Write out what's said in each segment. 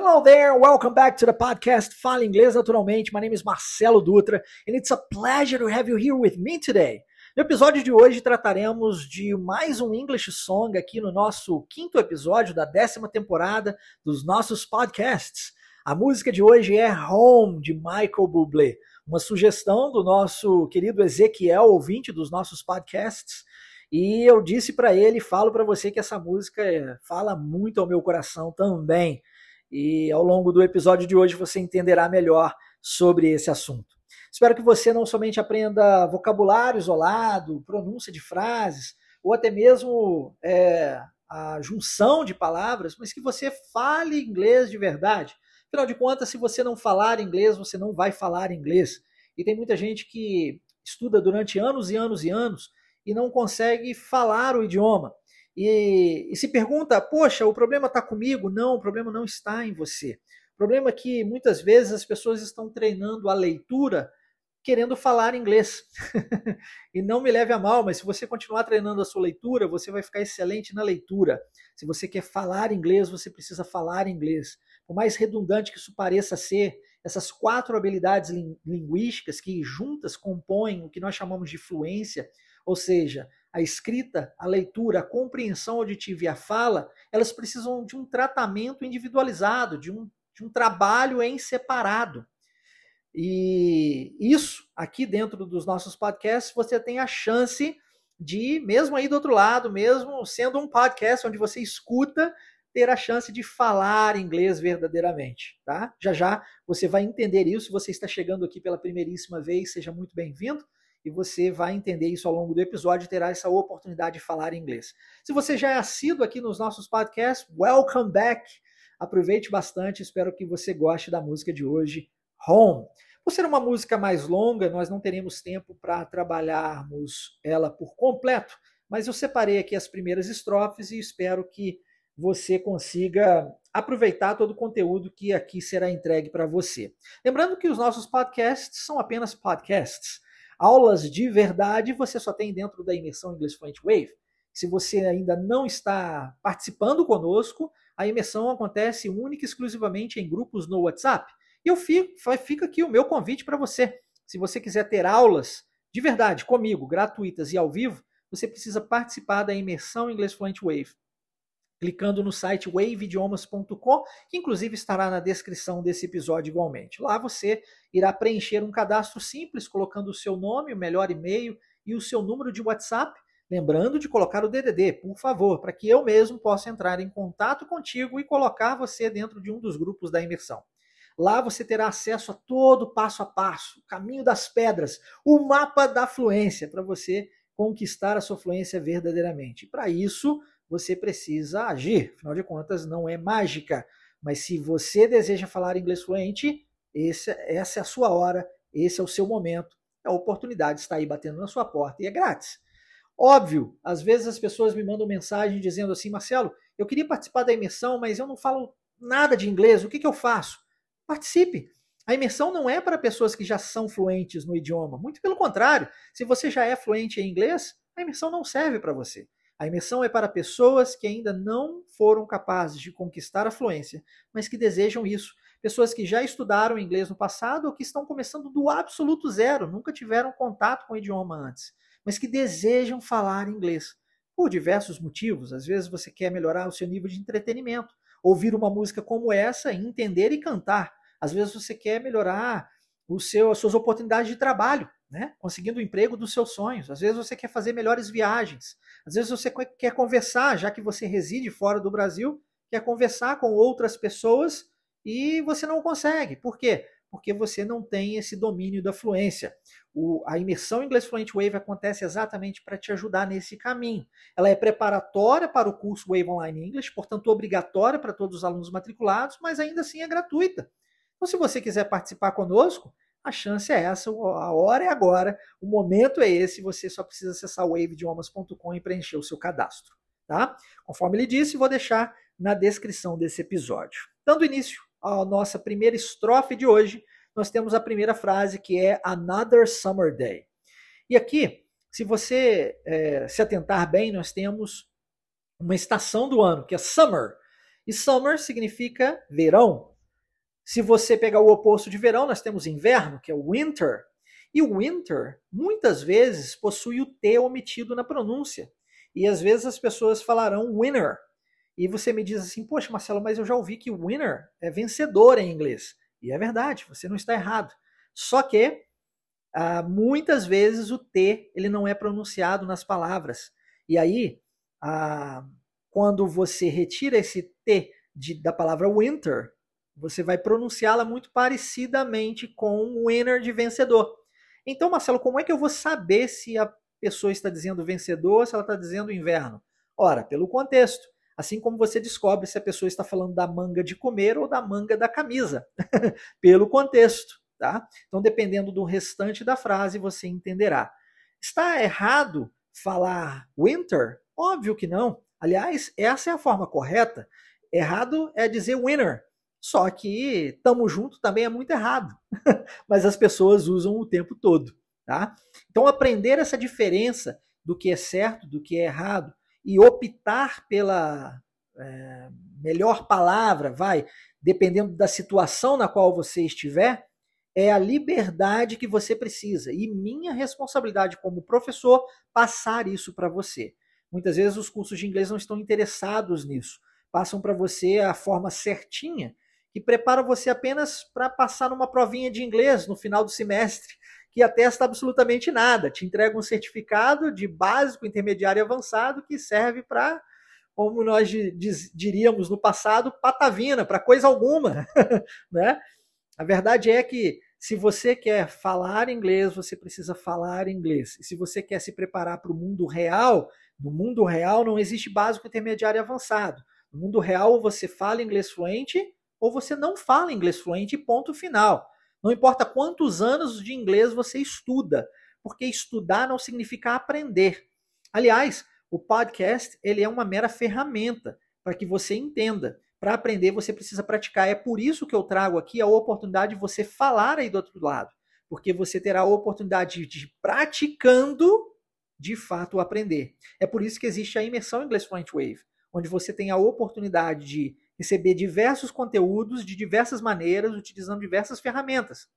Hello there, welcome back to the podcast Fala Inglês Naturalmente. My name is Marcelo Dutra and it's a pleasure to have you here with me today. No episódio de hoje trataremos de mais um English Song aqui no nosso quinto episódio da décima temporada dos nossos podcasts. A música de hoje é Home, de Michael Bublé, uma sugestão do nosso querido Ezequiel, ouvinte dos nossos podcasts. E eu disse para ele, falo para você que essa música fala muito ao meu coração também. E ao longo do episódio de hoje você entenderá melhor sobre esse assunto. Espero que você não somente aprenda vocabulário isolado, pronúncia de frases, ou até mesmo é, a junção de palavras, mas que você fale inglês de verdade. Afinal de contas, se você não falar inglês, você não vai falar inglês. E tem muita gente que estuda durante anos e anos e anos e não consegue falar o idioma e, e se pergunta, poxa, o problema está comigo? Não, o problema não está em você. O problema é que muitas vezes as pessoas estão treinando a leitura querendo falar inglês. e não me leve a mal, mas se você continuar treinando a sua leitura, você vai ficar excelente na leitura. Se você quer falar inglês, você precisa falar inglês. Por mais redundante que isso pareça ser, essas quatro habilidades linguísticas que juntas compõem o que nós chamamos de fluência, ou seja, a escrita, a leitura, a compreensão auditiva e a fala, elas precisam de um tratamento individualizado, de um, de um trabalho em separado. E isso, aqui dentro dos nossos podcasts, você tem a chance de, mesmo aí do outro lado, mesmo sendo um podcast onde você escuta, ter a chance de falar inglês verdadeiramente, tá? Já já você vai entender isso. Se você está chegando aqui pela primeiríssima vez, seja muito bem-vindo e você vai entender isso ao longo do episódio e terá essa oportunidade de falar inglês. Se você já é assíduo aqui nos nossos podcasts, welcome back! Aproveite bastante, espero que você goste da música de hoje, Home. Por ser uma música mais longa, nós não teremos tempo para trabalharmos ela por completo, mas eu separei aqui as primeiras estrofes e espero que você consiga aproveitar todo o conteúdo que aqui será entregue para você. Lembrando que os nossos podcasts são apenas podcasts. Aulas de verdade você só tem dentro da imersão English Fluent Wave. Se você ainda não está participando conosco, a imersão acontece única e exclusivamente em grupos no WhatsApp. E eu fico, fica aqui o meu convite para você. Se você quiser ter aulas de verdade comigo, gratuitas e ao vivo, você precisa participar da imersão English Fluent Wave clicando no site waveidiomas.com, que inclusive estará na descrição desse episódio igualmente. Lá você irá preencher um cadastro simples, colocando o seu nome, o melhor e-mail e o seu número de WhatsApp, lembrando de colocar o DDD, por favor, para que eu mesmo possa entrar em contato contigo e colocar você dentro de um dos grupos da imersão. Lá você terá acesso a todo o passo a passo, o caminho das pedras, o mapa da fluência, para você conquistar a sua fluência verdadeiramente. Para isso, você precisa agir. Afinal de contas, não é mágica. Mas se você deseja falar inglês fluente, esse, essa é a sua hora, esse é o seu momento. A oportunidade está aí batendo na sua porta e é grátis. Óbvio, às vezes as pessoas me mandam mensagem dizendo assim: Marcelo, eu queria participar da imersão, mas eu não falo nada de inglês, o que, que eu faço? Participe. A imersão não é para pessoas que já são fluentes no idioma. Muito pelo contrário, se você já é fluente em inglês, a imersão não serve para você. A imersão é para pessoas que ainda não foram capazes de conquistar a fluência, mas que desejam isso. Pessoas que já estudaram inglês no passado ou que estão começando do absoluto zero, nunca tiveram contato com o idioma antes, mas que desejam falar inglês. Por diversos motivos. Às vezes você quer melhorar o seu nível de entretenimento, ouvir uma música como essa, entender e cantar. Às vezes você quer melhorar o seu, as suas oportunidades de trabalho, né? conseguindo o emprego dos seus sonhos. Às vezes você quer fazer melhores viagens. Às vezes você quer conversar, já que você reside fora do Brasil, quer conversar com outras pessoas e você não consegue. Por quê? Porque você não tem esse domínio da fluência. O, a imersão Inglês Fluent Wave acontece exatamente para te ajudar nesse caminho. Ela é preparatória para o curso Wave Online English, portanto obrigatória para todos os alunos matriculados, mas ainda assim é gratuita. Então, se você quiser participar conosco, a chance é essa, a hora é agora, o momento é esse, você só precisa acessar waveidiomas.com e preencher o seu cadastro, tá? Conforme ele disse, vou deixar na descrição desse episódio. Dando início à nossa primeira estrofe de hoje, nós temos a primeira frase que é Another Summer Day. E aqui, se você é, se atentar bem, nós temos uma estação do ano, que é summer. E summer significa verão. Se você pegar o oposto de verão, nós temos inverno, que é o winter. E o winter, muitas vezes, possui o T omitido na pronúncia. E às vezes as pessoas falarão winner. E você me diz assim, poxa, Marcelo, mas eu já ouvi que winner é vencedor em inglês. E é verdade, você não está errado. Só que ah, muitas vezes o T ele não é pronunciado nas palavras. E aí, ah, quando você retira esse T de, da palavra winter, você vai pronunciá-la muito parecidamente com winner de vencedor. Então, Marcelo, como é que eu vou saber se a pessoa está dizendo vencedor ou se ela está dizendo inverno? Ora, pelo contexto. Assim como você descobre se a pessoa está falando da manga de comer ou da manga da camisa, pelo contexto, tá? Então, dependendo do restante da frase, você entenderá. Está errado falar winter? Óbvio que não. Aliás, essa é a forma correta. Errado é dizer winner, só que tamo junto também é muito errado. Mas as pessoas usam o tempo todo, tá? Então aprender essa diferença do que é certo, do que é errado e optar pela é, melhor palavra, vai, dependendo da situação na qual você estiver, é a liberdade que você precisa e minha responsabilidade como professor passar isso para você. Muitas vezes os cursos de inglês não estão interessados nisso, passam para você a forma certinha que prepara você apenas para passar numa provinha de inglês no final do semestre, que atesta absolutamente nada. Te entrega um certificado de básico, intermediário e avançado que serve para, como nós diríamos no passado, patavina, para coisa alguma. né? A verdade é que se você quer falar inglês, você precisa falar inglês. E se você quer se preparar para o mundo real, no mundo real não existe básico, intermediário e avançado. No mundo real, você fala inglês fluente ou você não fala inglês fluente, ponto final. Não importa quantos anos de inglês você estuda, porque estudar não significa aprender. Aliás, o podcast ele é uma mera ferramenta para que você entenda. Para aprender, você precisa praticar. É por isso que eu trago aqui a oportunidade de você falar aí do outro lado, porque você terá a oportunidade de praticando de fato aprender. É por isso que existe a imersão Inglês Fluent Wave, onde você tem a oportunidade de receber diversos conteúdos de diversas maneiras, utilizando diversas ferramentas.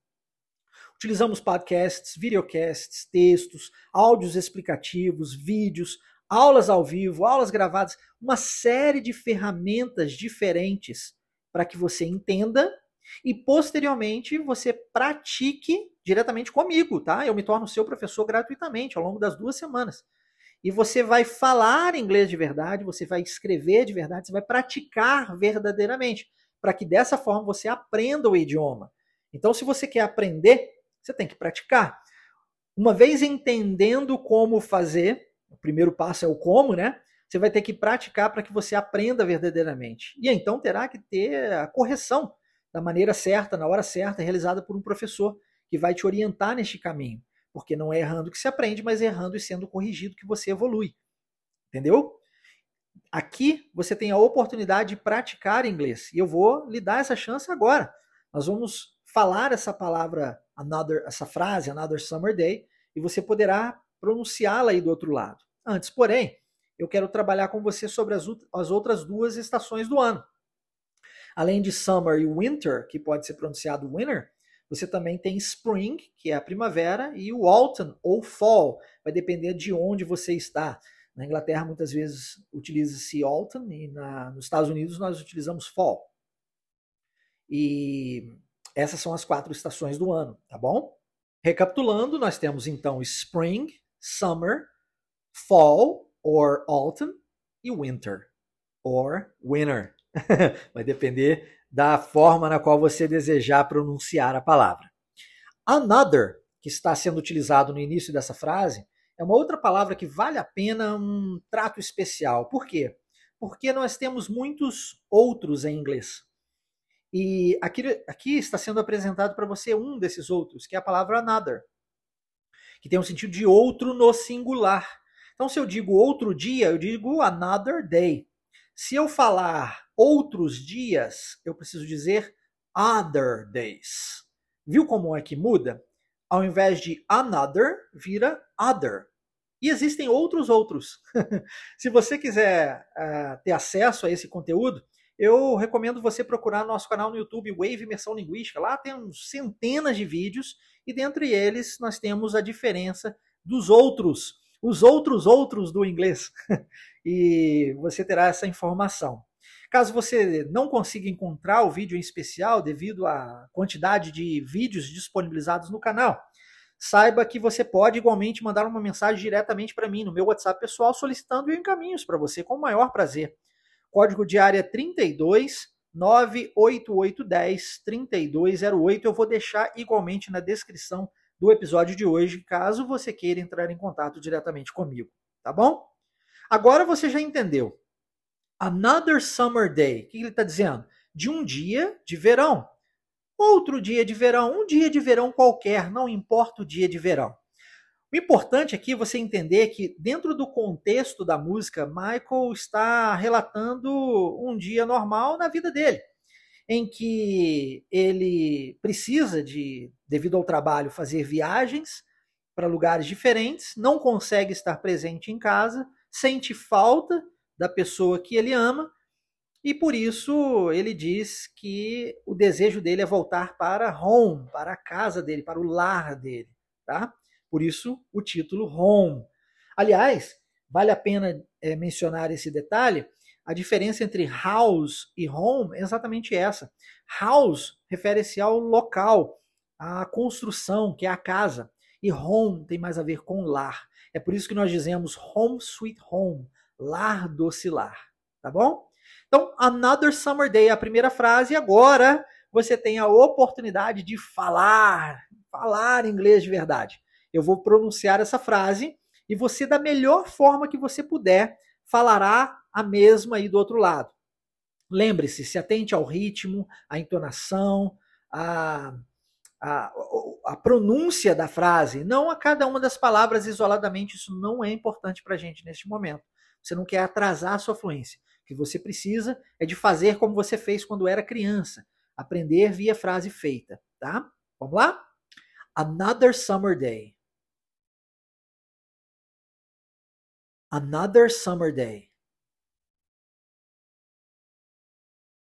Utilizamos podcasts, videocasts, textos, áudios explicativos, vídeos, aulas ao vivo, aulas gravadas, uma série de ferramentas diferentes para que você entenda e posteriormente você pratique diretamente comigo, tá? Eu me torno seu professor gratuitamente ao longo das duas semanas e você vai falar inglês de verdade, você vai escrever de verdade, você vai praticar verdadeiramente, para que dessa forma você aprenda o idioma. Então, se você quer aprender, você tem que praticar. Uma vez entendendo como fazer, o primeiro passo é o como, né? Você vai ter que praticar para que você aprenda verdadeiramente. E então terá que ter a correção da maneira certa, na hora certa, realizada por um professor que vai te orientar neste caminho. Porque não é errando que se aprende, mas errando e sendo corrigido que você evolui. Entendeu? Aqui você tem a oportunidade de praticar inglês. E eu vou lhe dar essa chance agora. Nós vamos falar essa palavra, another, essa frase, another summer day, e você poderá pronunciá-la aí do outro lado. Antes, porém, eu quero trabalhar com você sobre as, as outras duas estações do ano. Além de summer e winter, que pode ser pronunciado winter, você também tem spring, que é a primavera, e o autumn ou fall, vai depender de onde você está. Na Inglaterra, muitas vezes utiliza-se autumn, e na, nos Estados Unidos nós utilizamos fall. E essas são as quatro estações do ano, tá bom? Recapitulando, nós temos então spring, summer, fall or autumn e winter or winter. vai depender da forma na qual você desejar pronunciar a palavra. Another, que está sendo utilizado no início dessa frase, é uma outra palavra que vale a pena um trato especial. Por quê? Porque nós temos muitos outros em inglês. E aqui, aqui está sendo apresentado para você um desses outros, que é a palavra another, que tem um sentido de outro no singular. Então, se eu digo outro dia, eu digo another day. Se eu falar outros dias, eu preciso dizer other days. Viu como é que muda? Ao invés de another, vira other. E existem outros outros. Se você quiser uh, ter acesso a esse conteúdo, eu recomendo você procurar nosso canal no YouTube Wave Imersão Linguística. Lá tem centenas de vídeos e dentre eles nós temos a diferença dos outros, os outros outros do inglês. e você terá essa informação. Caso você não consiga encontrar o vídeo em especial devido à quantidade de vídeos disponibilizados no canal, saiba que você pode igualmente mandar uma mensagem diretamente para mim no meu WhatsApp pessoal solicitando encaminhos para você com o maior prazer. Código de área 32 98810 3208. Eu vou deixar igualmente na descrição do episódio de hoje, caso você queira entrar em contato diretamente comigo, tá bom? Agora você já entendeu. Another summer day. O que ele está dizendo? De um dia de verão outro dia de verão, um dia de verão qualquer, não importa o dia de verão. O importante aqui é você entender que, dentro do contexto da música, Michael está relatando um dia normal na vida dele, em que ele precisa de, devido ao trabalho, fazer viagens para lugares diferentes, não consegue estar presente em casa, sente falta da pessoa que ele ama e por isso ele diz que o desejo dele é voltar para home, para a casa dele, para o lar dele, tá? Por isso o título Home. Aliás, vale a pena é, mencionar esse detalhe. A diferença entre house e home é exatamente essa. House refere-se ao local, à construção, que é a casa. E home tem mais a ver com lar. É por isso que nós dizemos home sweet home, lar doce lar. Tá bom? Então, Another Summer Day, a primeira frase, e agora você tem a oportunidade de falar, falar inglês de verdade. Eu vou pronunciar essa frase e você, da melhor forma que você puder, falará a mesma aí do outro lado. Lembre-se, se atente ao ritmo, à entonação, à, à, à pronúncia da frase, não a cada uma das palavras isoladamente. Isso não é importante para a gente neste momento. Você não quer atrasar a sua fluência que você precisa é de fazer como você fez quando era criança, aprender via frase feita, tá? Vamos lá? Another summer day. Another summer day.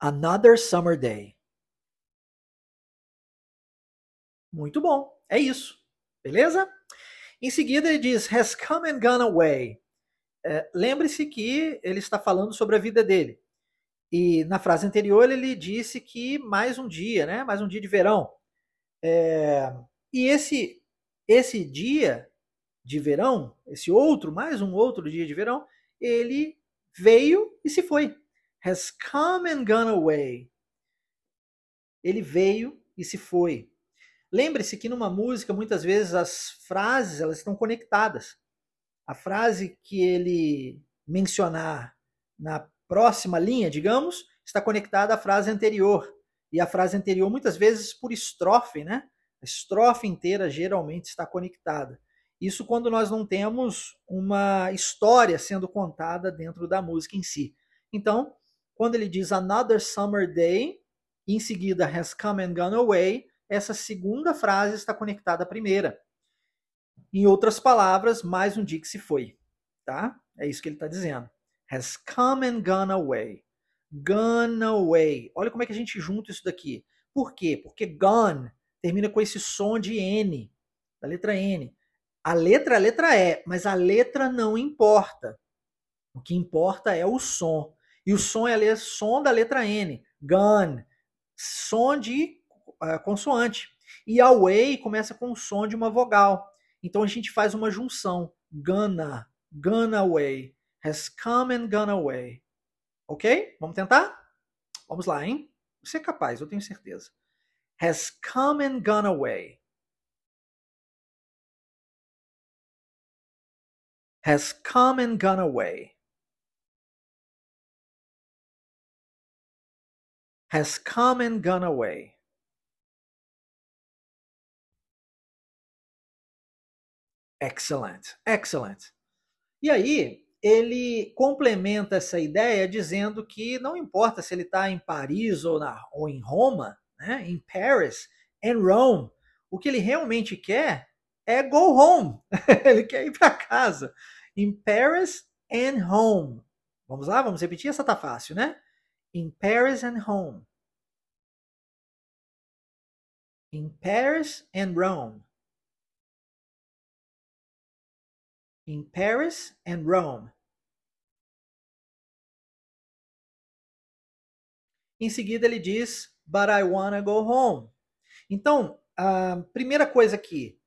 Another summer day. Muito bom. É isso. Beleza? Em seguida ele diz has come and gone away. É, Lembre-se que ele está falando sobre a vida dele. E na frase anterior ele disse que mais um dia, né? Mais um dia de verão. É, e esse esse dia de verão, esse outro, mais um outro dia de verão, ele veio e se foi. Has come and gone away. Ele veio e se foi. Lembre-se que numa música muitas vezes as frases elas estão conectadas a frase que ele mencionar na próxima linha, digamos, está conectada à frase anterior. E a frase anterior, muitas vezes, por estrofe, né? A estrofe inteira geralmente está conectada. Isso quando nós não temos uma história sendo contada dentro da música em si. Então, quando ele diz Another Summer Day, em seguida Has Come and Gone Away, essa segunda frase está conectada à primeira. Em outras palavras, mais um dia que se foi. Tá? É isso que ele está dizendo. Has come and gone away. Gone away. Olha como é que a gente junta isso daqui. Por quê? Porque gone termina com esse som de N, da letra N. A letra é a letra E, mas a letra não importa. O que importa é o som. E o som é o som da letra N. Gone. Som de uh, consoante. E away começa com o som de uma vogal. Então a gente faz uma junção. Gonna, gone away, has come and gone away. Ok? Vamos tentar? Vamos lá, hein? Você é capaz, eu tenho certeza. Has come and gone away. Has come and gone away. Has come and gone away. Excellent, excellent. E aí, ele complementa essa ideia dizendo que não importa se ele está em Paris ou, na, ou em Roma, né, em Paris, em Rome, o que ele realmente quer é go home. ele quer ir para casa. In Paris and home. Vamos lá, vamos repetir, essa tá fácil, né? In Paris and home. In Paris and Rome. In Paris and Rome. Em seguida ele diz, but I wanna go home. Então, a primeira coisa aqui,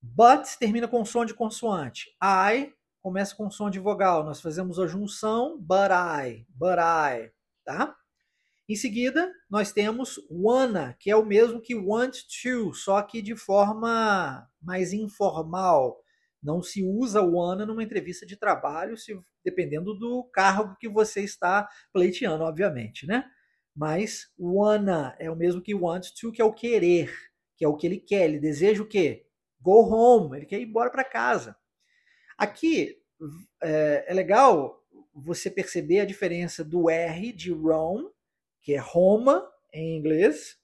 but termina com som de consoante. I começa com som de vogal. Nós fazemos a junção but I, but I, tá? Em seguida, nós temos wanna, que é o mesmo que want to, só que de forma mais informal. Não se usa wanna numa entrevista de trabalho, se, dependendo do cargo que você está pleiteando, obviamente, né? Mas wanna é o mesmo que want to, que é o querer, que é o que ele quer. Ele deseja o quê? Go home, ele quer ir embora para casa. Aqui é, é, legal você perceber a diferença do R de Rome, que é Roma em inglês,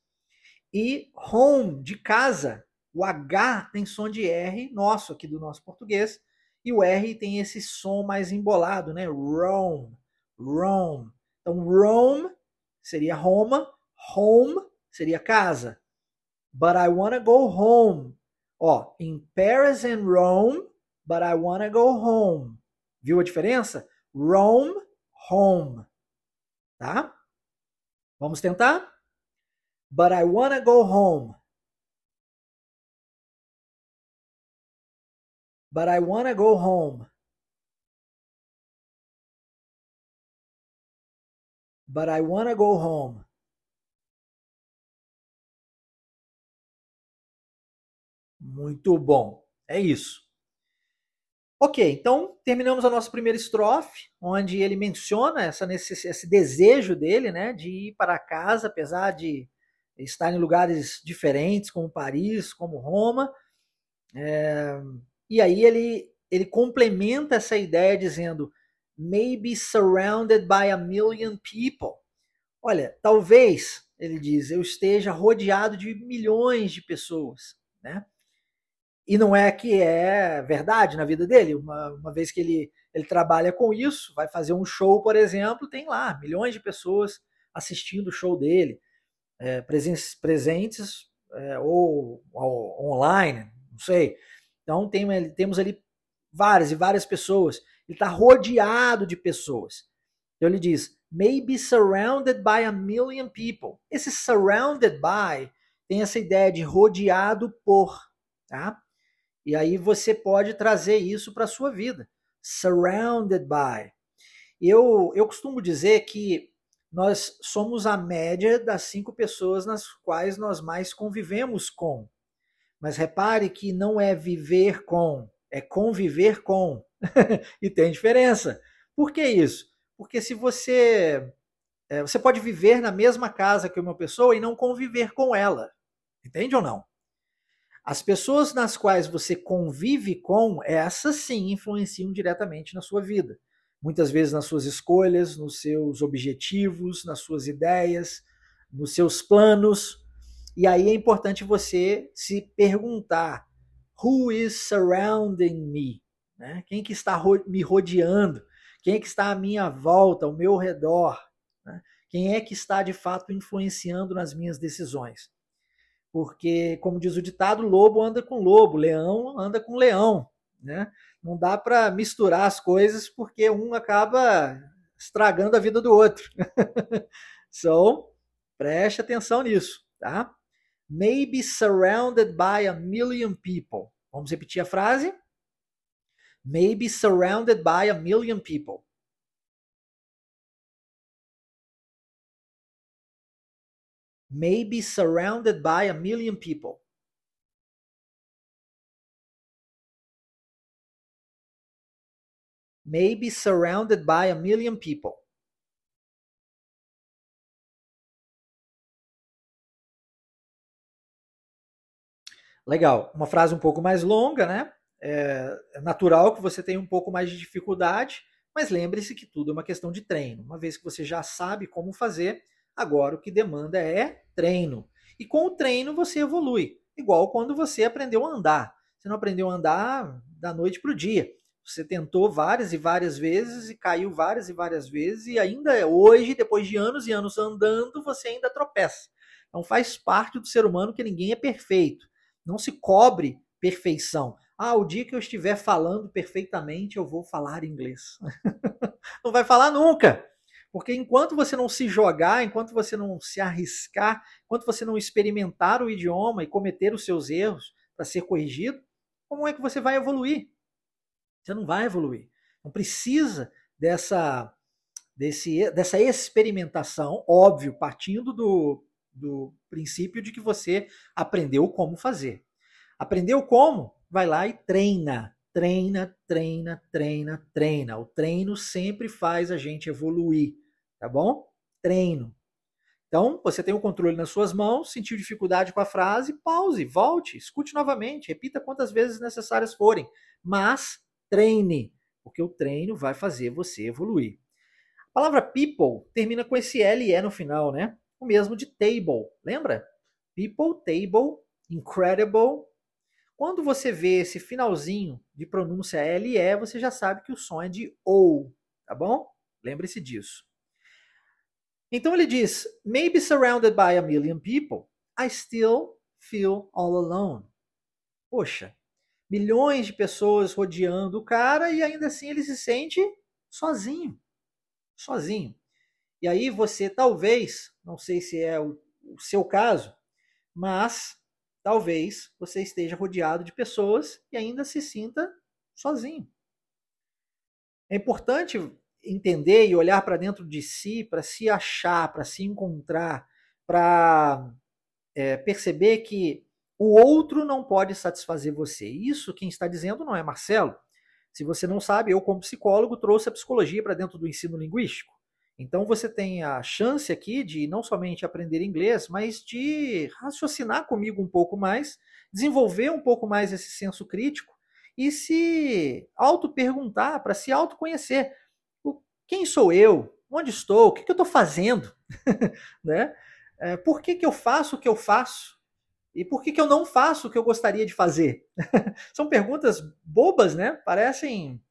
e home, de casa. O H tem som de R, nosso aqui do nosso português, e o R tem esse som mais embolado, né? Rome, Rome. Então, Rome seria Roma, home seria casa. But I wanna go home. Ó, in Paris and Rome, but I wanna go home. Viu a diferença? Rome, home. Tá? Vamos tentar? But I wanna go home. But I wanna go home. but I want to go home. Muito bom. É isso. Ok, então terminamos a nossa primeira estrofe, onde ele menciona essa esse desejo dele, né, de ir para casa, apesar de estar em lugares diferentes, como Paris, como Roma. É, e aí ele, ele complementa essa ideia dizendo: maybe surrounded by a million people. Olha, talvez, ele diz, eu esteja rodeado de milhões de pessoas, né? E não é que é verdade na vida dele. Uma, uma vez que ele, ele trabalha com isso, vai fazer um show, por exemplo, tem lá milhões de pessoas assistindo o show dele, é, presentes, presentes é, ou, ou, online, não sei. Então tem, temos ali várias e várias pessoas. Ele está rodeado de pessoas. Então ele diz, maybe surrounded by a million people. Esse surrounded by tem essa ideia de rodeado por, tá? E aí você pode trazer isso para a sua vida. Surrounded by. Eu, eu costumo dizer que nós somos a média das cinco pessoas nas quais nós mais convivemos com. Mas repare que não é viver com, é conviver com. e tem diferença. Por que isso? Porque se você. É, você pode viver na mesma casa que uma pessoa e não conviver com ela. Entende ou não? As pessoas nas quais você convive com, essas sim influenciam diretamente na sua vida. Muitas vezes nas suas escolhas, nos seus objetivos, nas suas ideias, nos seus planos. E aí é importante você se perguntar: who is surrounding me? Né? Quem que está me rodeando? Quem é que está à minha volta, ao meu redor? Né? Quem é que está de fato influenciando nas minhas decisões? Porque, como diz o ditado, lobo anda com lobo, leão anda com leão. Né? Não dá para misturar as coisas porque um acaba estragando a vida do outro. so, preste atenção nisso, tá? Maybe surrounded by a million people. Vamos repetir a frase? may be surrounded by a million people. May be surrounded by a million people. May be surrounded by a million people. Legal. Uma frase um pouco mais longa, né? É, é natural que você tenha um pouco mais de dificuldade, mas lembre-se que tudo é uma questão de treino. Uma vez que você já sabe como fazer, agora o que demanda é treino. E com o treino você evolui, igual quando você aprendeu a andar. Você não aprendeu a andar da noite para o dia. Você tentou várias e várias vezes e caiu várias e várias vezes, e ainda hoje, depois de anos e anos andando, você ainda tropeça. Então faz parte do ser humano que ninguém é perfeito. Não se cobre perfeição. Ah, o dia que eu estiver falando perfeitamente, eu vou falar inglês. não vai falar nunca. Porque enquanto você não se jogar, enquanto você não se arriscar, enquanto você não experimentar o idioma e cometer os seus erros para ser corrigido, como é que você vai evoluir? Você não vai evoluir. Não precisa dessa, desse, dessa experimentação, óbvio, partindo do, do princípio de que você aprendeu como fazer. Aprendeu como? Vai lá e treina. Treina, treina, treina, treina. O treino sempre faz a gente evoluir, tá bom? Treino. Então, você tem o controle nas suas mãos, sentiu dificuldade com a frase, pause, volte, escute novamente, repita quantas vezes necessárias forem, mas treine, porque o treino vai fazer você evoluir. A palavra people termina com esse LE no final, né? O mesmo de table, lembra? People, table, incredible. Quando você vê esse finalzinho de pronúncia LE, você já sabe que o som é de OU, tá bom? Lembre-se disso. Então ele diz: Maybe surrounded by a million people, I still feel all alone. Poxa, milhões de pessoas rodeando o cara e ainda assim ele se sente sozinho. Sozinho. E aí você talvez, não sei se é o, o seu caso, mas talvez você esteja rodeado de pessoas e ainda se sinta sozinho. É importante entender e olhar para dentro de si, para se achar, para se encontrar, para é, perceber que o outro não pode satisfazer você. Isso quem está dizendo não é Marcelo. Se você não sabe, eu, como psicólogo, trouxe a psicologia para dentro do ensino linguístico. Então você tem a chance aqui de não somente aprender inglês, mas de raciocinar comigo um pouco mais, desenvolver um pouco mais esse senso crítico e se auto-perguntar, para se autoconhecer. Quem sou eu? Onde estou? O que, eu estou fazendo? né? É, por que, que eu faço o que eu faço? E por que, que eu não faço o que eu gostaria de fazer? São perguntas bobas, né? Parecem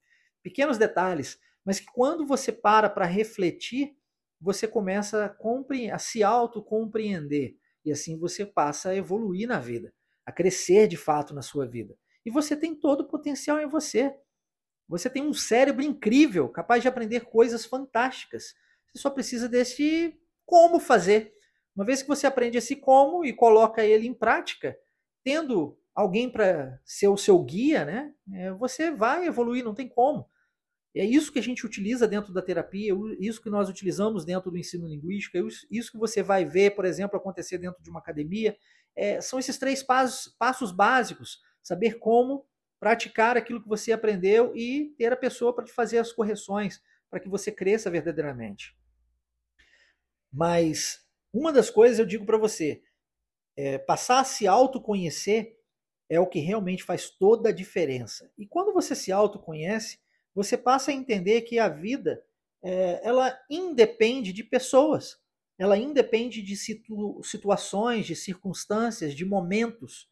pequenos detalhes, mas que quando você para para refletir, você começa a, a se autocompreender. E assim você passa a evoluir na vida, a crescer de fato na sua vida. E você tem todo o potencial em você. Você tem um cérebro incrível, capaz de aprender coisas fantásticas. Você só precisa desse como fazer. Uma vez que você aprende esse como e coloca ele em prática, tendo alguém para ser o seu guia, né, é, você vai evoluir, não tem como. É isso que a gente utiliza dentro da terapia, isso que nós utilizamos dentro do ensino linguístico, é isso que você vai ver, por exemplo, acontecer dentro de uma academia. É, são esses três passos, passos básicos: saber como praticar aquilo que você aprendeu e ter a pessoa para te fazer as correções, para que você cresça verdadeiramente. Mas uma das coisas eu digo para você, é, passar a se autoconhecer é o que realmente faz toda a diferença. E quando você se autoconhece, você passa a entender que a vida é, ela independe de pessoas, ela independe de situ situações, de circunstâncias, de momentos,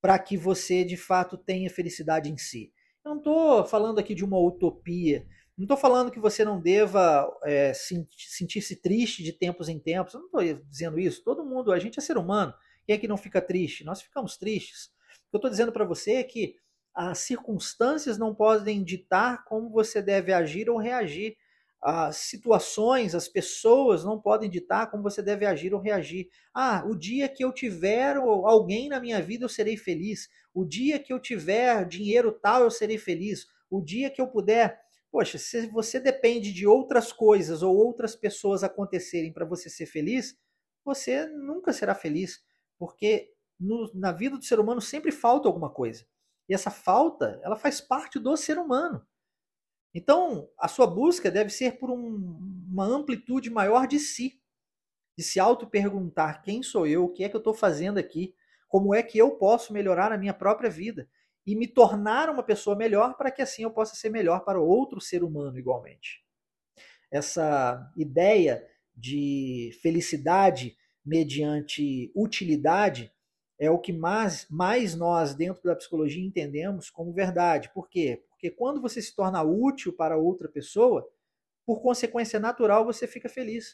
para que você de fato tenha felicidade em si. Eu não estou falando aqui de uma utopia, não estou falando que você não deva é, sentir-se triste de tempos em tempos. Eu não estou dizendo isso. Todo mundo, a gente é ser humano. Quem é que não fica triste? Nós ficamos tristes. O que eu estou dizendo para você é que as circunstâncias não podem ditar como você deve agir ou reagir. As situações, as pessoas não podem ditar como você deve agir ou reagir. Ah, o dia que eu tiver alguém na minha vida eu serei feliz. O dia que eu tiver dinheiro tal eu serei feliz. O dia que eu puder Poxa, se você depende de outras coisas ou outras pessoas acontecerem para você ser feliz, você nunca será feliz, porque no, na vida do ser humano sempre falta alguma coisa. E essa falta, ela faz parte do ser humano. Então, a sua busca deve ser por um, uma amplitude maior de si, de se auto-perguntar quem sou eu, o que é que eu estou fazendo aqui, como é que eu posso melhorar a minha própria vida e me tornar uma pessoa melhor para que assim eu possa ser melhor para outro ser humano igualmente. Essa ideia de felicidade mediante utilidade é o que mais, mais nós, dentro da psicologia, entendemos como verdade. Por quê? Porque quando você se torna útil para outra pessoa, por consequência natural, você fica feliz.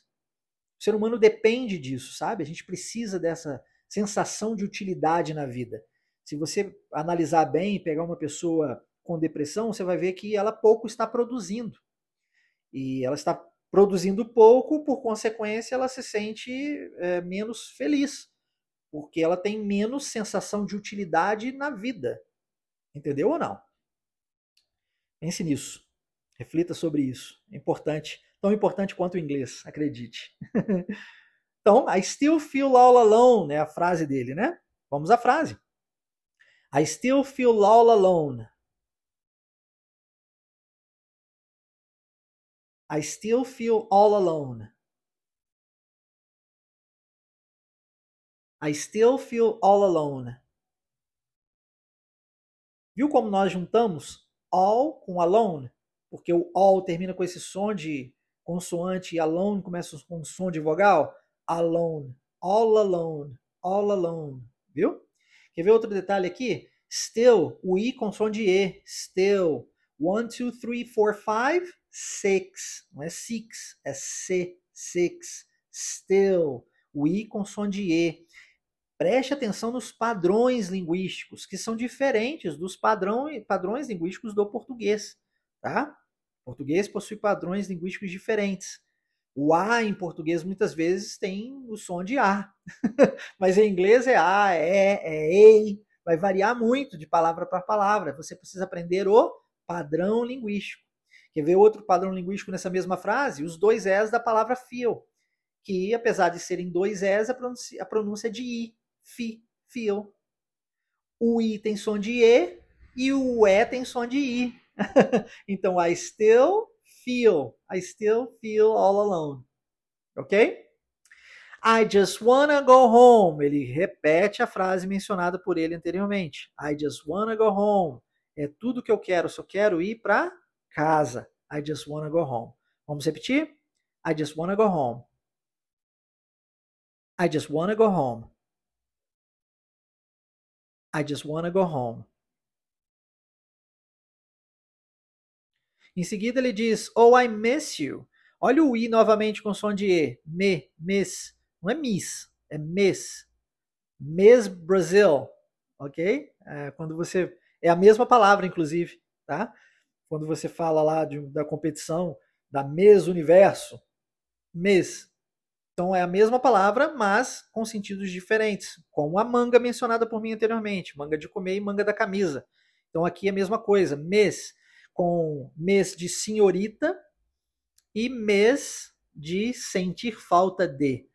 O ser humano depende disso, sabe? A gente precisa dessa sensação de utilidade na vida. Se você analisar bem e pegar uma pessoa com depressão, você vai ver que ela pouco está produzindo. E ela está produzindo pouco, por consequência, ela se sente é, menos feliz porque ela tem menos sensação de utilidade na vida. Entendeu ou não? Pense nisso. Reflita sobre isso. É importante. Tão importante quanto o inglês, acredite. então, I still feel all alone é a frase dele, né? Vamos à frase. I still feel all alone. I still feel all alone. I still feel all alone. Viu como nós juntamos all com alone? Porque o all termina com esse som de consoante e alone começa com um som de vogal. Alone, all alone, all alone. Viu? Quer ver outro detalhe aqui? Still, o i com som de e. Still. One, two, three, four, five, six. Não é six, é c, six. Still. O i com som de e. Preste atenção nos padrões linguísticos, que são diferentes dos padrão, padrões linguísticos do português. Tá? O português possui padrões linguísticos diferentes. O A em português muitas vezes tem o som de A, mas em inglês é A, é, é EI, vai variar muito de palavra para palavra. Você precisa aprender o padrão linguístico. Quer ver outro padrão linguístico nessa mesma frase? Os dois S da palavra feel, que apesar de serem dois S, a a pronúncia é de I fi. O i tem som de e e o e tem som de i. então, I still feel, I still feel all alone. Ok? I just wanna go home. Ele repete a frase mencionada por ele anteriormente. I just wanna go home. É tudo que eu quero, só quero ir para casa. I just wanna go home. Vamos repetir? I just wanna go home. I just wanna go home. I just wanna go home. Em seguida ele diz, Oh, I miss you. Olha o I novamente com som de E. Me, miss. Não é miss, é miss. Miss Brazil. Ok? É, quando você. É a mesma palavra, inclusive. Tá? Quando você fala lá de, da competição da Miss Universo. Miss. Então é a mesma palavra, mas com sentidos diferentes, como a manga mencionada por mim anteriormente, manga de comer e manga da camisa. Então aqui é a mesma coisa, mês com mês de senhorita e mês de sentir falta de.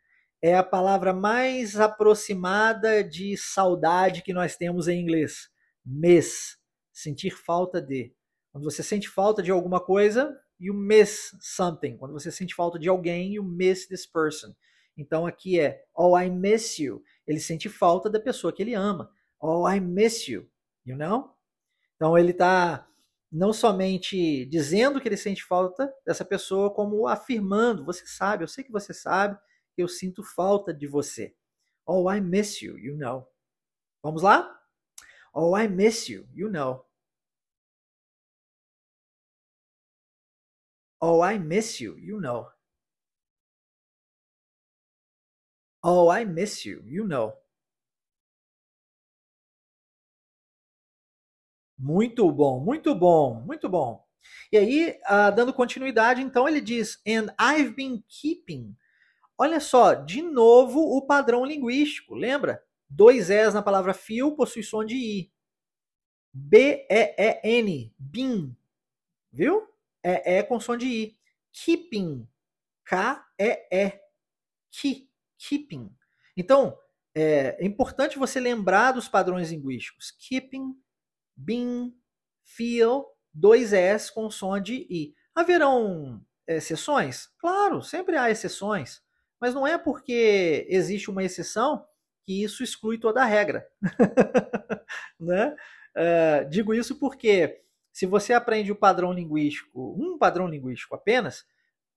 É a palavra mais aproximada de saudade que nós temos em inglês. Mês, sentir falta de. Quando você sente falta de alguma coisa, you miss something. Quando você sente falta de alguém, you miss this person. Então aqui é oh I miss you. Ele sente falta da pessoa que ele ama. Oh I miss you, you know? Então ele está não somente dizendo que ele sente falta dessa pessoa, como afirmando, você sabe, eu sei que você sabe, eu sinto falta de você. Oh I miss you, you know. Vamos lá? Oh I miss you, you know. Oh, I miss you, you know. Oh, I miss you, you know. Muito bom, muito bom, muito bom. E aí, uh, dando continuidade, então ele diz: And I've been keeping. Olha só, de novo o padrão linguístico. Lembra? Dois S na palavra fio possui som de I. B-E-E-N. Been. Viu? É, é com som de I. Keeping. K-E-E. Keep. Keeping. Então, é, é importante você lembrar dos padrões linguísticos. Keeping, being, feel, dois S com som de I. Haverão exceções? Claro, sempre há exceções. Mas não é porque existe uma exceção que isso exclui toda a regra. né? Uh, digo isso porque se você aprende o padrão linguístico, um padrão linguístico apenas,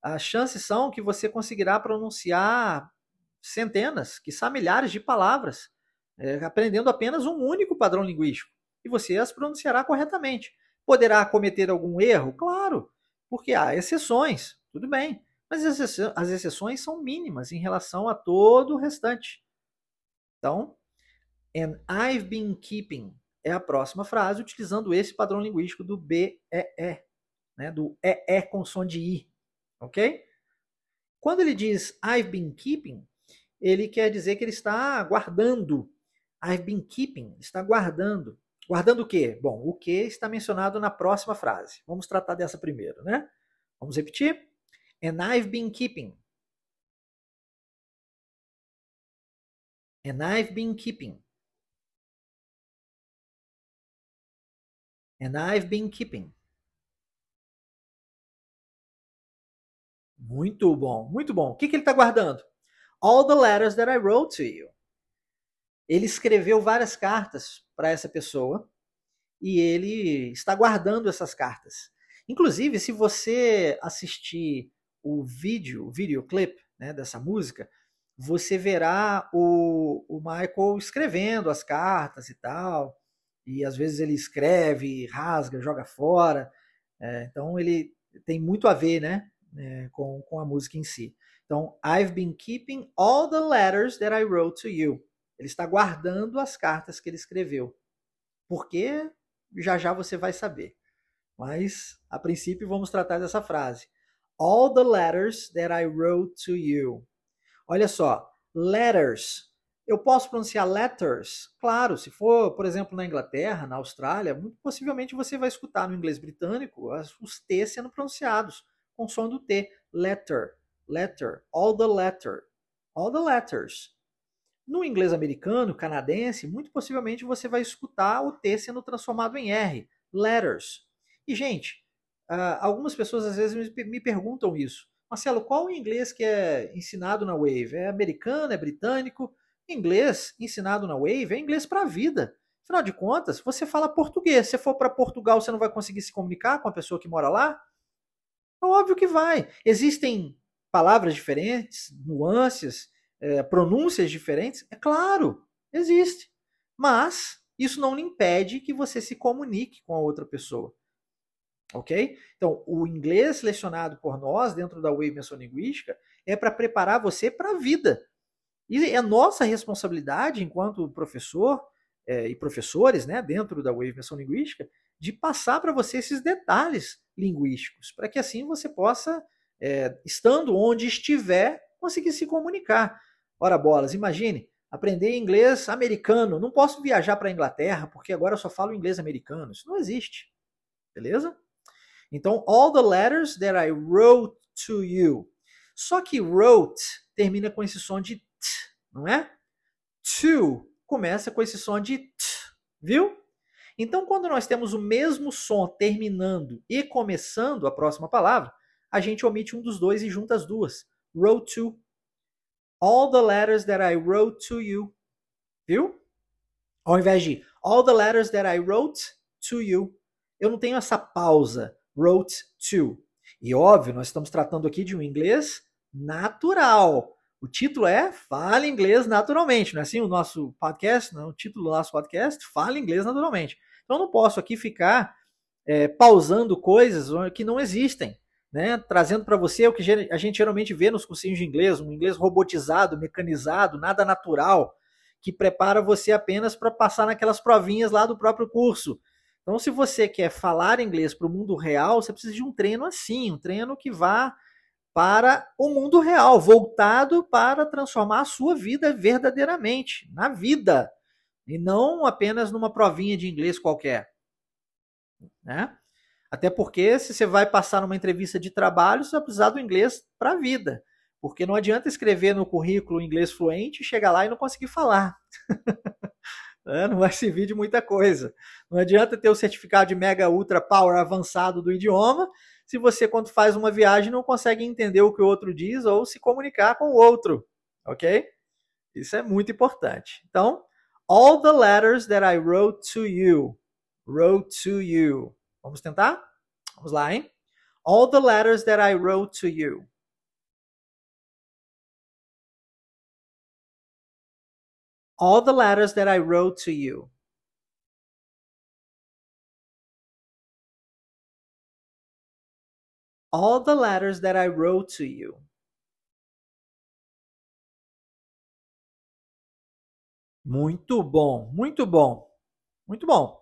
as chances são que você conseguirá pronunciar centenas, quiçá milhares de palavras é, aprendendo apenas um único padrão linguístico. E você as pronunciará corretamente. Poderá cometer algum erro? Claro, porque há exceções, tudo bem. Mas as exceções são mínimas em relação a todo o restante. Então, and I've been keeping é a próxima frase utilizando esse padrão linguístico do BEE, né, do EE com som de I, ok? Quando ele diz I've been keeping, ele quer dizer que ele está guardando. I've been keeping, está guardando. Guardando o quê? Bom, o que está mencionado na próxima frase. Vamos tratar dessa primeiro, né? Vamos repetir? And I've been keeping. And I've been keeping. And I've been keeping. Muito bom, muito bom. O que, que ele está guardando? All the letters that I wrote to you. Ele escreveu várias cartas para essa pessoa e ele está guardando essas cartas. Inclusive, se você assistir o vídeo, o videoclip né, dessa música, você verá o, o Michael escrevendo as cartas e tal. E às vezes ele escreve, rasga, joga fora. É, então ele tem muito a ver né, é, com, com a música em si. Então, I've been keeping all the letters that I wrote to you. Ele está guardando as cartas que ele escreveu. Porque já já você vai saber. Mas, a princípio, vamos tratar dessa frase. All the letters that I wrote to you. Olha só, letters. Eu posso pronunciar letters? Claro, se for, por exemplo, na Inglaterra, na Austrália, muito possivelmente você vai escutar no inglês britânico os T sendo pronunciados com som do T. Letter, letter, all the letter, all the letters. No inglês americano, canadense, muito possivelmente você vai escutar o T sendo transformado em R, letters. E, gente, uh, algumas pessoas às vezes me perguntam isso. Marcelo, qual o inglês que é ensinado na Wave? É americano, é britânico? Inglês ensinado na Wave é inglês para a vida. Afinal de contas, você fala português. Se for para Portugal, você não vai conseguir se comunicar com a pessoa que mora lá? É óbvio que vai. Existem palavras diferentes, nuances, é, pronúncias diferentes? É claro, existe. Mas isso não lhe impede que você se comunique com a outra pessoa. Ok? Então, o inglês selecionado por nós dentro da Wave Linguística é para preparar você para a vida. E é nossa responsabilidade, enquanto professor é, e professores, né, dentro da Wave Menção Linguística, de passar para você esses detalhes linguísticos, para que assim você possa, é, estando onde estiver, conseguir se comunicar. Ora bolas, imagine, aprender inglês americano. Não posso viajar para a Inglaterra porque agora eu só falo inglês americano. Isso não existe. Beleza? Então, all the letters that I wrote to you. Só que wrote termina com esse som de t, não é? To começa com esse som de t, viu? Então, quando nós temos o mesmo som terminando e começando a próxima palavra, a gente omite um dos dois e junta as duas. Wrote to all the letters that I wrote to you. Viu? Ao invés de all the letters that I wrote to you. Eu não tenho essa pausa. Wrote to. E óbvio, nós estamos tratando aqui de um inglês natural. O título é Fale Inglês Naturalmente, não é assim o nosso podcast? Não, o título do nosso podcast Fale Inglês Naturalmente. Então eu não posso aqui ficar é, pausando coisas que não existem né, trazendo para você o que a gente geralmente vê nos cursinhos de inglês, um inglês robotizado, mecanizado, nada natural, que prepara você apenas para passar naquelas provinhas lá do próprio curso. Então, se você quer falar inglês para o mundo real, você precisa de um treino assim, um treino que vá para o mundo real, voltado para transformar a sua vida verdadeiramente, na vida, e não apenas numa provinha de inglês qualquer. Né? Até porque se você vai passar numa entrevista de trabalho, você vai precisar do inglês para a vida. Porque não adianta escrever no currículo inglês fluente, chegar lá e não conseguir falar. É, não vai servir de muita coisa. Não adianta ter o certificado de Mega Ultra Power avançado do idioma, se você, quando faz uma viagem, não consegue entender o que o outro diz ou se comunicar com o outro. Ok? Isso é muito importante. Então, all the letters that I wrote to you. Wrote to you. Vamos tentar? Vamos lá, hein? All the letters that I wrote to you. All the letters that I wrote to you. All the letters that I wrote to you. Muito bom, muito bom, muito bom.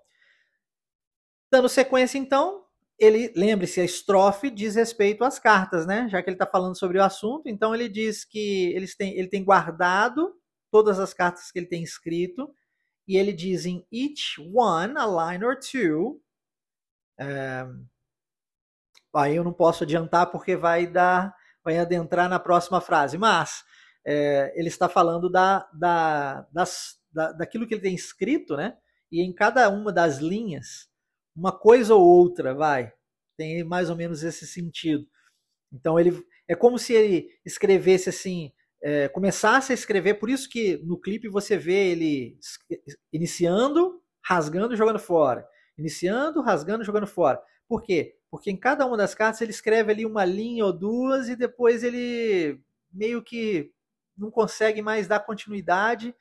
Dando sequência, então, ele lembre-se, a estrofe diz respeito às cartas, né? Já que ele está falando sobre o assunto, então ele diz que eles têm, ele tem guardado todas as cartas que ele tem escrito e ele diz em each one a line or two. É, aí eu não posso adiantar porque vai dar, vai adentrar na próxima frase, mas é, ele está falando da, da, das, da, daquilo que ele tem escrito, né? E em cada uma das linhas uma coisa ou outra, vai. Tem mais ou menos esse sentido. Então ele é como se ele escrevesse assim, é, começasse a escrever. Por isso que no clipe você vê ele iniciando, rasgando, jogando fora, iniciando, rasgando, jogando fora. Por quê? Porque em cada uma das cartas ele escreve ali uma linha ou duas e depois ele meio que não consegue mais dar continuidade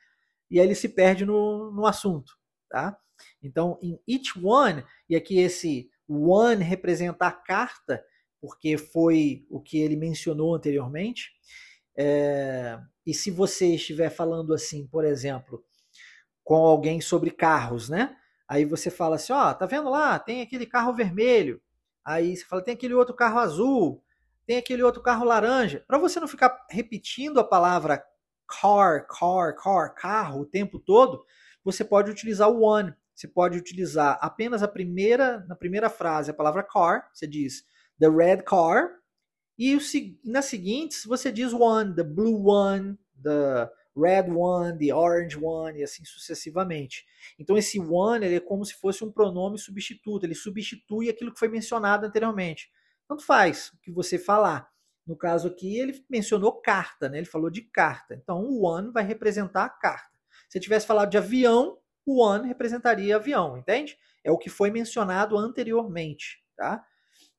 e aí ele se perde no, no assunto, tá? Então, em each one, e aqui esse one representa a carta, porque foi o que ele mencionou anteriormente. É, e se você estiver falando assim, por exemplo, com alguém sobre carros, né? Aí você fala assim, ó, oh, tá vendo lá? Tem aquele carro vermelho. Aí você fala, tem aquele outro carro azul, tem aquele outro carro laranja. Para você não ficar repetindo a palavra car, car, car, carro o tempo todo, você pode utilizar o one você pode utilizar apenas a primeira, na primeira frase, a palavra car, você diz the red car, e o, nas seguintes você diz one, the blue one, the red one, the orange one, e assim sucessivamente. Então esse one ele é como se fosse um pronome substituto, ele substitui aquilo que foi mencionado anteriormente. Tanto faz o que você falar. No caso aqui, ele mencionou carta, né? ele falou de carta. Então o one vai representar a carta. Se tivesse falado de avião, o one representaria avião, entende? É o que foi mencionado anteriormente, tá?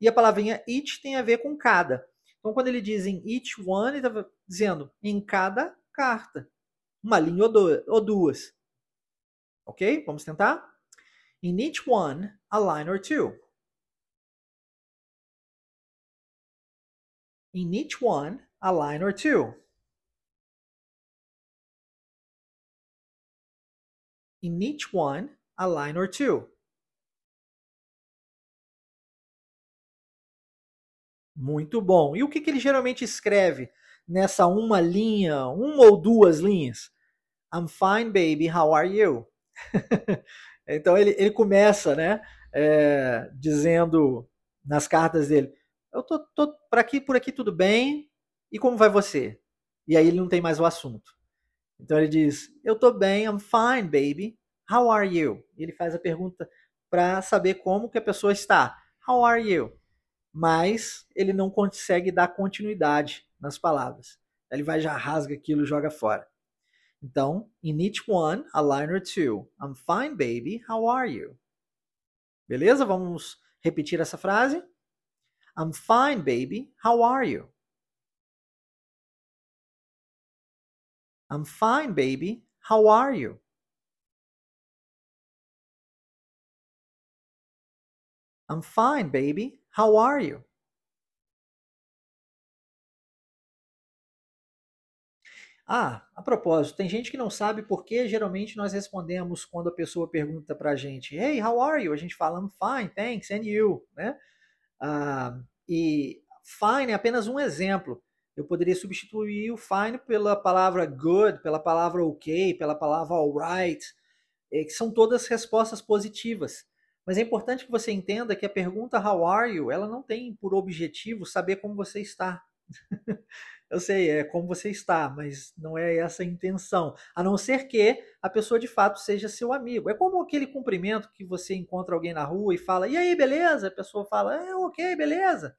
E a palavrinha each tem a ver com cada. Então, quando ele diz em each one, ele está dizendo em cada carta. Uma linha ou duas. Ok? Vamos tentar? In each one, a line or two. In each one, a line or two. in each one a line or two. Muito bom. E o que, que ele geralmente escreve nessa uma linha, uma ou duas linhas? I'm fine, baby. How are you? então ele, ele começa, né, é, dizendo nas cartas dele: Eu tô, tô aqui, por aqui tudo bem. E como vai você? E aí ele não tem mais o assunto. Então ele diz: Eu tô bem, I'm fine, baby. How are you? Ele faz a pergunta para saber como que a pessoa está. How are you? Mas ele não consegue dar continuidade nas palavras. Ele vai já rasga aquilo, joga fora. Então, in each one, a line or two. I'm fine, baby. How are you? Beleza? Vamos repetir essa frase. I'm fine, baby. How are you? I'm fine, baby. How are you? I'm fine, baby. How are you? Ah, a propósito, tem gente que não sabe por que geralmente nós respondemos quando a pessoa pergunta pra gente, Hey, how are you? A gente fala, I'm fine, thanks, and you, né? Ah, e fine é apenas um exemplo eu poderia substituir o fine pela palavra good, pela palavra ok, pela palavra alright, eh, que são todas respostas positivas. Mas é importante que você entenda que a pergunta how are you, ela não tem por objetivo saber como você está. Eu sei, é como você está, mas não é essa a intenção. A não ser que a pessoa de fato seja seu amigo. É como aquele cumprimento que você encontra alguém na rua e fala, e aí, beleza? A pessoa fala, é ok, beleza.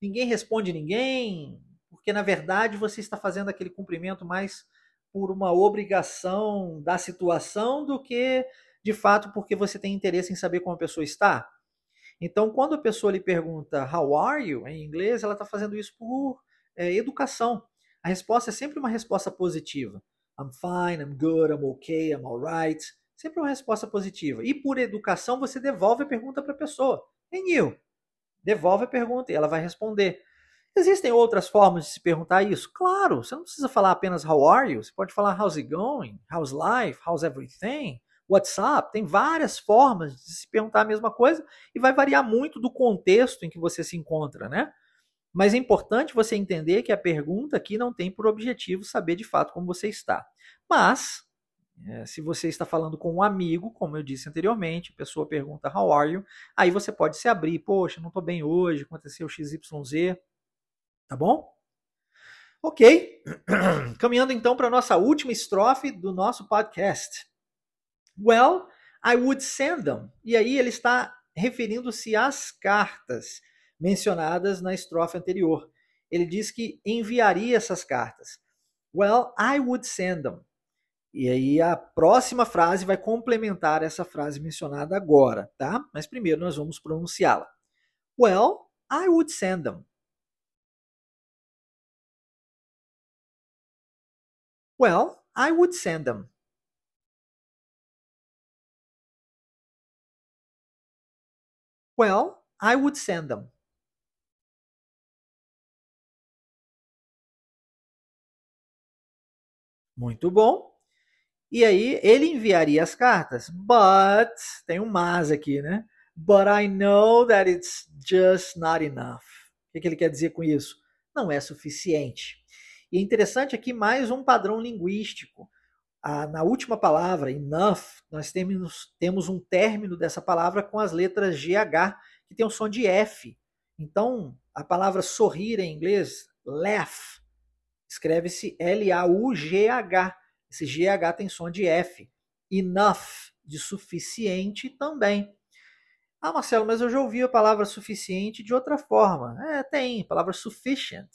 Ninguém responde ninguém, porque na verdade você está fazendo aquele cumprimento mais por uma obrigação da situação do que de fato porque você tem interesse em saber como a pessoa está. Então, quando a pessoa lhe pergunta How are you? em inglês, ela está fazendo isso por é, educação. A resposta é sempre uma resposta positiva. I'm fine, I'm good, I'm okay, I'm alright. Sempre uma resposta positiva. E por educação, você devolve a pergunta para a pessoa. And you? Devolve a pergunta e ela vai responder. Existem outras formas de se perguntar isso? Claro, você não precisa falar apenas how are you, você pode falar how's it going, how's life, how's everything, what's up. Tem várias formas de se perguntar a mesma coisa e vai variar muito do contexto em que você se encontra, né? Mas é importante você entender que a pergunta aqui não tem por objetivo saber de fato como você está. Mas, é, se você está falando com um amigo, como eu disse anteriormente, a pessoa pergunta how are you, aí você pode se abrir, poxa, não estou bem hoje, aconteceu XYZ, Tá bom? Ok. Caminhando então para a nossa última estrofe do nosso podcast. Well, I would send them. E aí ele está referindo-se às cartas mencionadas na estrofe anterior. Ele diz que enviaria essas cartas. Well, I would send them. E aí a próxima frase vai complementar essa frase mencionada agora, tá? Mas primeiro nós vamos pronunciá-la. Well, I would send them. Well, I would send them. Well, I would send them. Muito bom. E aí ele enviaria as cartas. But, tem um mas aqui, né? But I know that it's just not enough. O que, que ele quer dizer com isso? Não é suficiente. E é interessante aqui mais um padrão linguístico. Ah, na última palavra, enough, nós temos, temos um término dessa palavra com as letras GH, que tem o som de F. Então, a palavra sorrir em inglês, laugh, escreve-se L-A-U-G-H. Esse GH tem som de F. Enough, de suficiente também. Ah, Marcelo, mas eu já ouvi a palavra suficiente de outra forma. É, tem, palavra sufficient,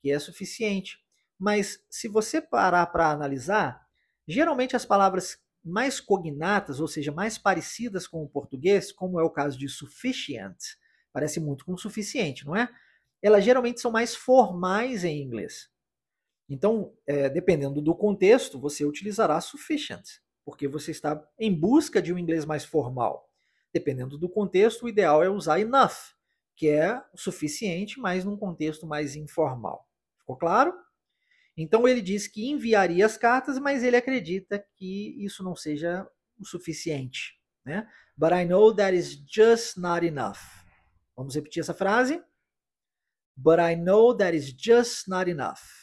que é suficiente. Mas se você parar para analisar, geralmente as palavras mais cognatas, ou seja, mais parecidas com o português, como é o caso de sufficient, parece muito com suficiente, não é? Elas geralmente são mais formais em inglês. Então, é, dependendo do contexto, você utilizará sufficient, porque você está em busca de um inglês mais formal. Dependendo do contexto, o ideal é usar enough, que é o suficiente, mas num contexto mais informal. Ficou claro? Então ele diz que enviaria as cartas, mas ele acredita que isso não seja o suficiente. Né? But I know that is just not enough. Vamos repetir essa frase? But I know that is just not enough.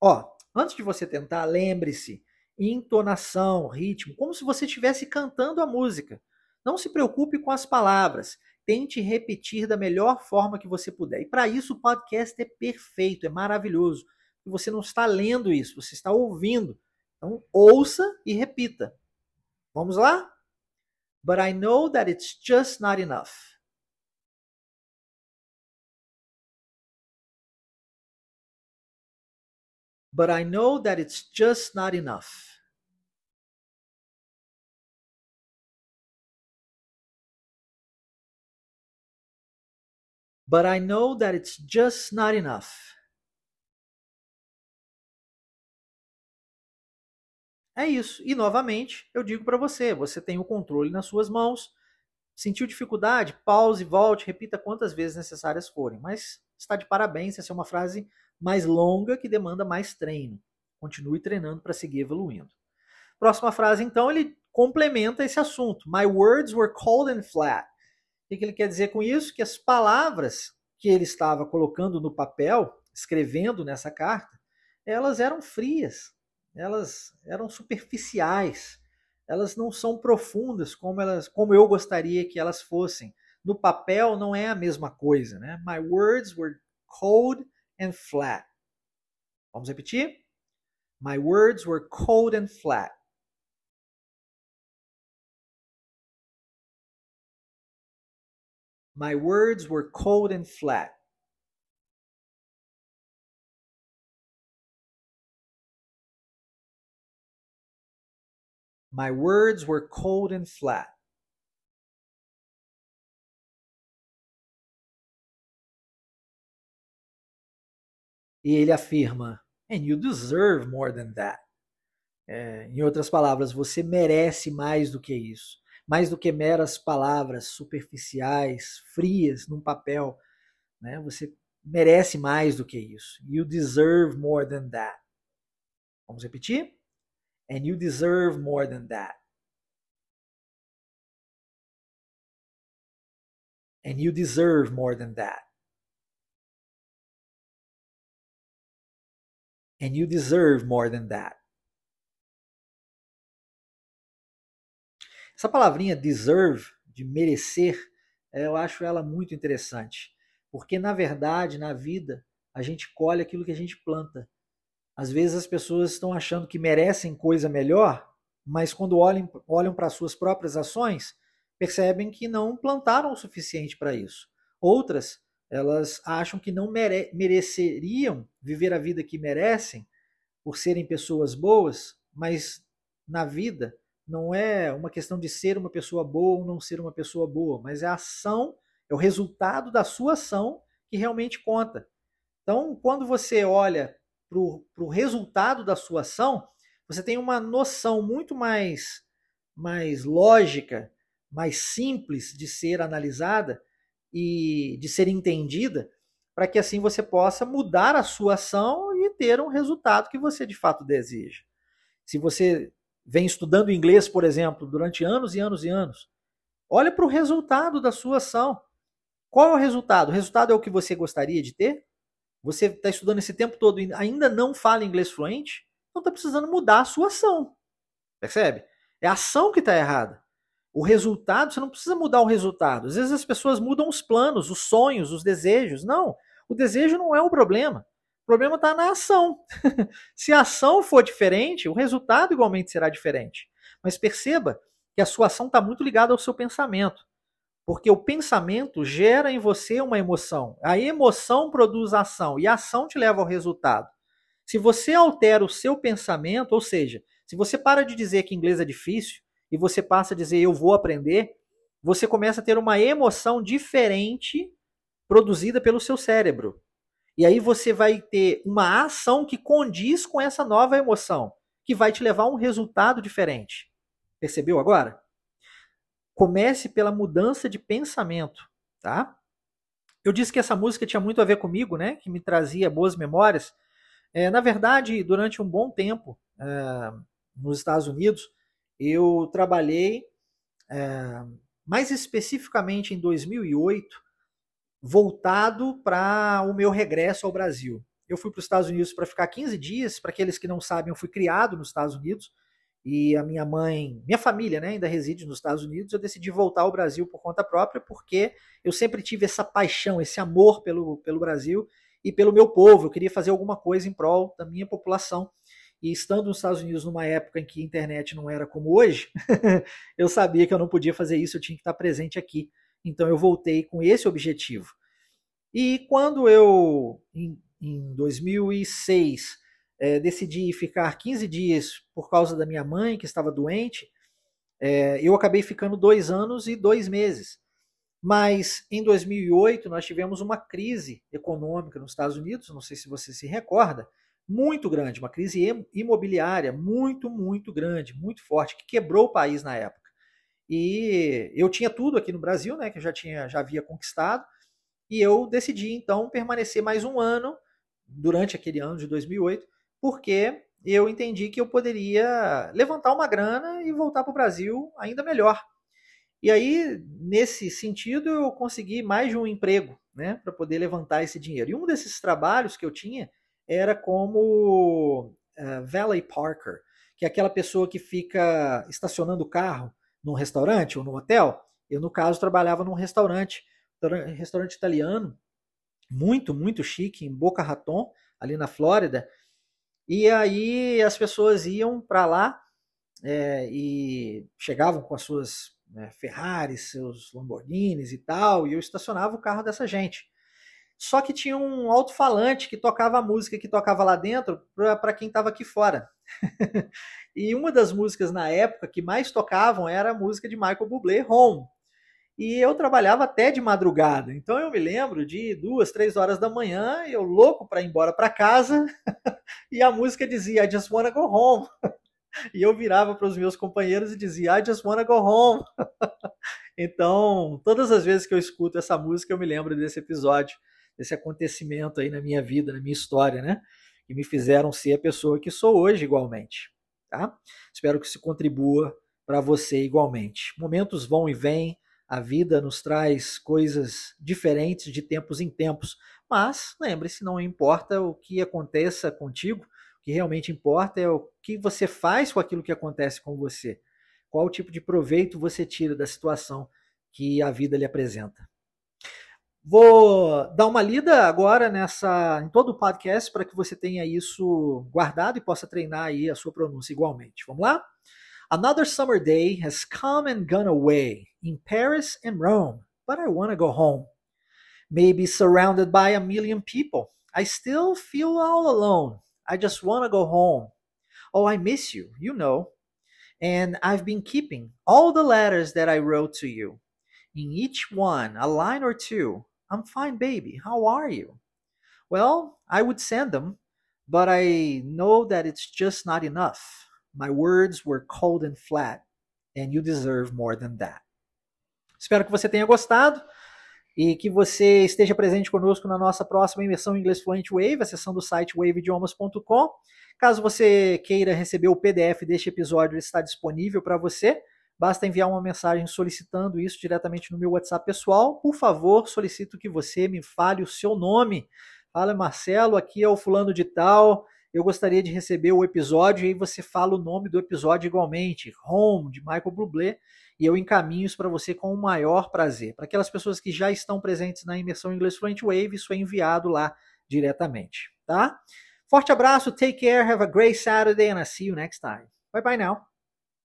Ó, antes de você tentar, lembre-se, entonação, ritmo, como se você estivesse cantando a música. Não se preocupe com as palavras. Tente repetir da melhor forma que você puder. E para isso o podcast é perfeito, é maravilhoso e você não está lendo isso, você está ouvindo. Então, ouça e repita. Vamos lá? But I know that it's just not enough. But I know that it's just not enough. But I know that it's just not enough. É isso. E novamente, eu digo para você, você tem o controle nas suas mãos. Sentiu dificuldade? Pause, volte, repita quantas vezes necessárias forem. Mas está de parabéns, essa é uma frase mais longa que demanda mais treino. Continue treinando para seguir evoluindo. Próxima frase, então, ele complementa esse assunto. My words were cold and flat. O que ele quer dizer com isso? Que as palavras que ele estava colocando no papel, escrevendo nessa carta, elas eram frias, elas eram superficiais, elas não são profundas como elas, como eu gostaria que elas fossem. No papel não é a mesma coisa, né? My words were cold and flat. Vamos repetir? My words were cold and flat. My words were cold and flat. My words were cold and flat. E ele afirma: And you deserve more than that. É, em outras palavras, você merece mais do que isso. Mais do que meras palavras superficiais, frias, num papel. Né? Você merece mais do que isso. You deserve more than that. Vamos repetir? And you deserve more than that. And you deserve more than that. And you deserve more than that. Essa palavrinha deserve, de merecer, é, eu acho ela muito interessante. Porque, na verdade, na vida, a gente colhe aquilo que a gente planta. Às vezes as pessoas estão achando que merecem coisa melhor, mas quando olham, olham para suas próprias ações, percebem que não plantaram o suficiente para isso. Outras, elas acham que não mere mereceriam viver a vida que merecem por serem pessoas boas, mas na vida não é uma questão de ser uma pessoa boa ou não ser uma pessoa boa, mas é a ação, é o resultado da sua ação que realmente conta. Então, quando você olha para o resultado da sua ação, você tem uma noção muito mais, mais lógica, mais simples de ser analisada e de ser entendida, para que assim você possa mudar a sua ação e ter um resultado que você de fato deseja. Se você vem estudando inglês, por exemplo, durante anos e anos e anos, olha para o resultado da sua ação. Qual é o resultado? O resultado é o que você gostaria de ter? Você está estudando esse tempo todo e ainda não fala inglês fluente? Então está precisando mudar a sua ação. Percebe? É a ação que está errada. O resultado, você não precisa mudar o resultado. Às vezes as pessoas mudam os planos, os sonhos, os desejos. Não, o desejo não é o problema problema está na ação. Se a ação for diferente, o resultado igualmente será diferente. Mas perceba que a sua ação está muito ligada ao seu pensamento. Porque o pensamento gera em você uma emoção. A emoção produz a ação e a ação te leva ao resultado. Se você altera o seu pensamento, ou seja, se você para de dizer que inglês é difícil e você passa a dizer eu vou aprender, você começa a ter uma emoção diferente produzida pelo seu cérebro. E aí você vai ter uma ação que condiz com essa nova emoção, que vai te levar a um resultado diferente. Percebeu agora? Comece pela mudança de pensamento, tá? Eu disse que essa música tinha muito a ver comigo, né? Que me trazia boas memórias. É, na verdade, durante um bom tempo é, nos Estados Unidos, eu trabalhei, é, mais especificamente em 2008, voltado para o meu regresso ao Brasil. Eu fui para os Estados Unidos para ficar 15 dias. Para aqueles que não sabem, eu fui criado nos Estados Unidos e a minha mãe, minha família, né, ainda reside nos Estados Unidos. Eu decidi voltar ao Brasil por conta própria porque eu sempre tive essa paixão, esse amor pelo, pelo Brasil e pelo meu povo. Eu queria fazer alguma coisa em prol da minha população. E estando nos Estados Unidos numa época em que a internet não era como hoje, eu sabia que eu não podia fazer isso, eu tinha que estar presente aqui. Então eu voltei com esse objetivo. E quando eu, em, em 2006, é, decidi ficar 15 dias por causa da minha mãe, que estava doente, é, eu acabei ficando dois anos e dois meses. Mas em 2008 nós tivemos uma crise econômica nos Estados Unidos, não sei se você se recorda, muito grande, uma crise imobiliária muito, muito grande, muito forte, que quebrou o país na época. E eu tinha tudo aqui no Brasil, né, que eu já tinha, já havia conquistado, e eu decidi então permanecer mais um ano durante aquele ano de 2008, porque eu entendi que eu poderia levantar uma grana e voltar para o Brasil ainda melhor. E aí, nesse sentido, eu consegui mais de um emprego, né, para poder levantar esse dinheiro. E um desses trabalhos que eu tinha era como uh, valet parker, que é aquela pessoa que fica estacionando o carro num restaurante ou num hotel. Eu, no caso, trabalhava num restaurante, restaurante italiano, muito, muito chique, em Boca Raton, ali na Flórida. E aí as pessoas iam para lá é, e chegavam com as suas né, Ferraris, seus Lamborghinis e tal, e eu estacionava o carro dessa gente. Só que tinha um alto-falante que tocava a música que tocava lá dentro para quem estava aqui fora. e uma das músicas na época que mais tocavam era a música de Michael Bublé, Home. E eu trabalhava até de madrugada. Então eu me lembro de duas, três horas da manhã, eu louco para ir embora para casa, e a música dizia I just wanna go home. e eu virava para os meus companheiros e dizia, I just wanna go home. então, todas as vezes que eu escuto essa música, eu me lembro desse episódio, desse acontecimento aí na minha vida, na minha história, né? Que me fizeram ser a pessoa que sou hoje igualmente, tá? Espero que isso contribua para você igualmente. Momentos vão e vêm, a vida nos traz coisas diferentes de tempos em tempos, mas lembre-se, não importa o que aconteça contigo, o que realmente importa é o que você faz com aquilo que acontece com você. Qual tipo de proveito você tira da situação que a vida lhe apresenta. Vou dar uma lida agora nessa em todo o podcast para que você tenha isso guardado e possa treinar aí a sua pronúncia igualmente. Vamos lá? Another summer day has come and gone away in Paris and Rome, but I want to go home. Maybe surrounded by a million people, I still feel all alone. I just want to go home. Oh, I miss you, you know. And I've been keeping all the letters that I wrote to you. In each one, a line or two. I'm fine, baby. How are you? Well, I would send them, but I know that it's just not enough. My words were cold and flat, and you deserve more than that. Espero que você tenha gostado e que você esteja presente conosco na nossa próxima imersão em inglês fluente Wave, sessão do site waveidiomas.com. Caso você queira receber o PDF deste episódio, ele está disponível para você. Basta enviar uma mensagem solicitando isso diretamente no meu WhatsApp pessoal. Por favor, solicito que você me fale o seu nome. Fala, Marcelo, aqui é o fulano de tal eu gostaria de receber o episódio e aí você fala o nome do episódio igualmente, Home, de Michael Bublé, e eu encaminho isso para você com o maior prazer. Para aquelas pessoas que já estão presentes na imersão Inglês Fluent Wave, isso é enviado lá diretamente, tá? Forte abraço, take care, have a great Saturday and I'll see you next time. Bye bye now.